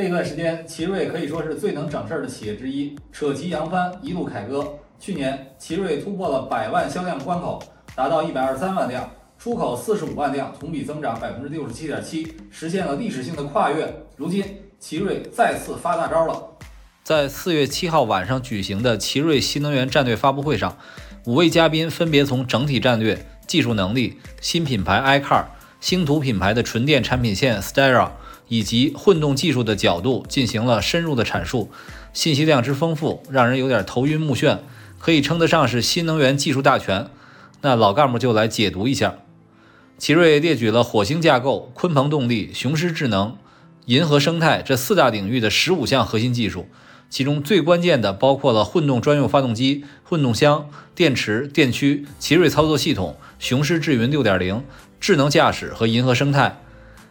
这段时间，奇瑞可以说是最能整事儿的企业之一，扯旗扬帆，一路凯歌。去年，奇瑞突破了百万销量关口，达到一百二十三万辆，出口四十五万辆，同比增长百分之六十七点七，实现了历史性的跨越。如今，奇瑞再次发大招了。在四月七号晚上举行的奇瑞新能源战略发布会上，五位嘉宾分别从整体战略、技术能力、新品牌 iCar、星途品牌的纯电产品线 Stara。以及混动技术的角度进行了深入的阐述，信息量之丰富，让人有点头晕目眩，可以称得上是新能源技术大全。那老干部就来解读一下。奇瑞列举了火星架构、鲲鹏动力、雄狮智能、银河生态这四大领域的十五项核心技术，其中最关键的包括了混动专用发动机、混动箱、电池、电驱、奇瑞操作系统、雄狮智云6.0、智能驾驶和银河生态。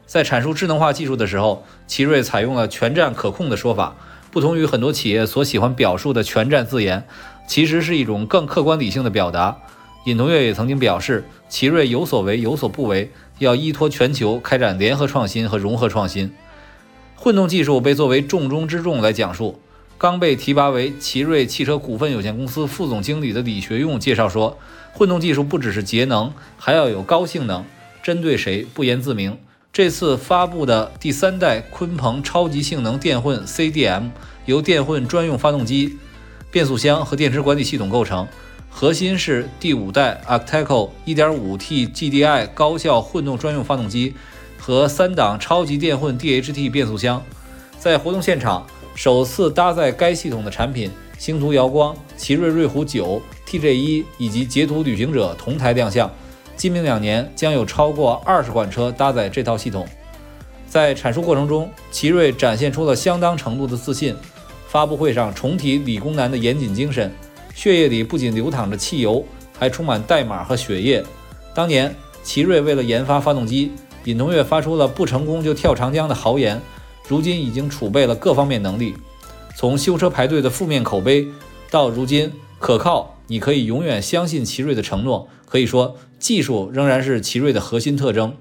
在阐述智能化技术的时候，奇瑞采用了“全站可控”的说法，不同于很多企业所喜欢表述的“全站自研”，其实是一种更客观理性的表达。尹同跃也曾经表示，奇瑞有所为有所不为，要依托全球开展联合创新和融合创新。混动技术被作为重中之重来讲述。刚被提拔为奇瑞汽车股份有限公司副总经理的李学用介绍说，混动技术不只是节能，还要有高性能，针对谁不言自明。这次发布的第三代鲲鹏超级性能电混 CDM，由电混专用发动机、变速箱和电池管理系统构成，核心是第五代 Acteco 1.5T GDI 高效混动专用发动机和三档超级电混 DHT 变速箱。在活动现场，首次搭载该系统的产品星途瑶光、奇瑞瑞虎9、TJ1 以及捷途旅行者同台亮相。今明两年将有超过二十款车搭载这套系统。在阐述过程中，奇瑞展现出了相当程度的自信。发布会上重提理工男的严谨精神，血液里不仅流淌着汽油，还充满代码和血液。当年，奇瑞为了研发发动机，尹同跃发出了“不成功就跳长江”的豪言。如今已经储备了各方面能力，从修车排队的负面口碑，到如今可靠，你可以永远相信奇瑞的承诺。可以说，技术仍然是奇瑞的核心特征。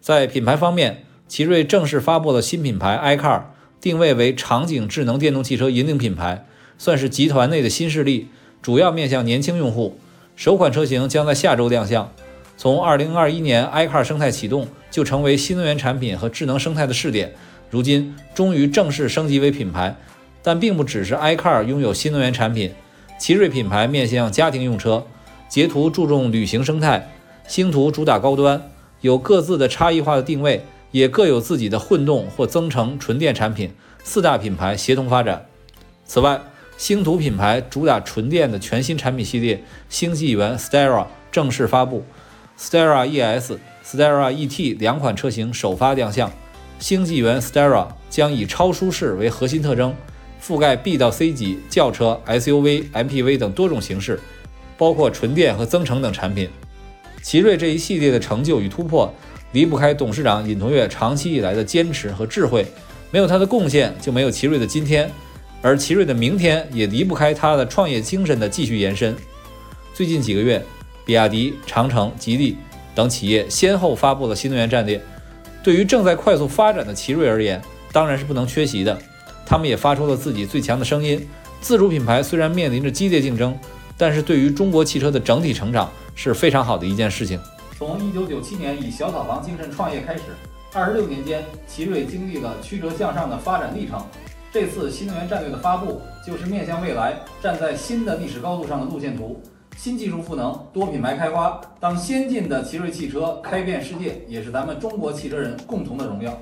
在品牌方面，奇瑞正式发布了新品牌 iCar，定位为场景智能电动汽车引领品牌，算是集团内的新势力，主要面向年轻用户。首款车型将在下周亮相。从2021年 iCar 生态启动，就成为新能源产品和智能生态的试点。如今终于正式升级为品牌，但并不只是 iCar 拥有新能源产品，奇瑞品牌面向家庭用车。捷途注重旅行生态，星途主打高端，有各自的差异化的定位，也各有自己的混动或增程纯电产品，四大品牌协同发展。此外，星途品牌主打纯电的全新产品系列星际元 Stara 正式发布，Stara ES、Stara ET 两款车型首发亮相。星际元 Stara 将以超舒适为核心特征，覆盖 B 到 C 级轿车、SUV、MPV 等多种形式。包括纯电和增程等产品，奇瑞这一系列的成就与突破，离不开董事长尹同跃长期以来的坚持和智慧。没有他的贡献，就没有奇瑞的今天，而奇瑞的明天也离不开他的创业精神的继续延伸。最近几个月，比亚迪、长城、吉利等企业先后发布了新能源战略，对于正在快速发展的奇瑞而言，当然是不能缺席的。他们也发出了自己最强的声音。自主品牌虽然面临着激烈竞争。但是对于中国汽车的整体成长是非常好的一件事情。从一九九七年以小草房精神创业开始，二十六年间，奇瑞经历了曲折向上的发展历程。这次新能源战略的发布，就是面向未来、站在新的历史高度上的路线图。新技术赋能，多品牌开花，当先进的奇瑞汽车开遍世界，也是咱们中国汽车人共同的荣耀。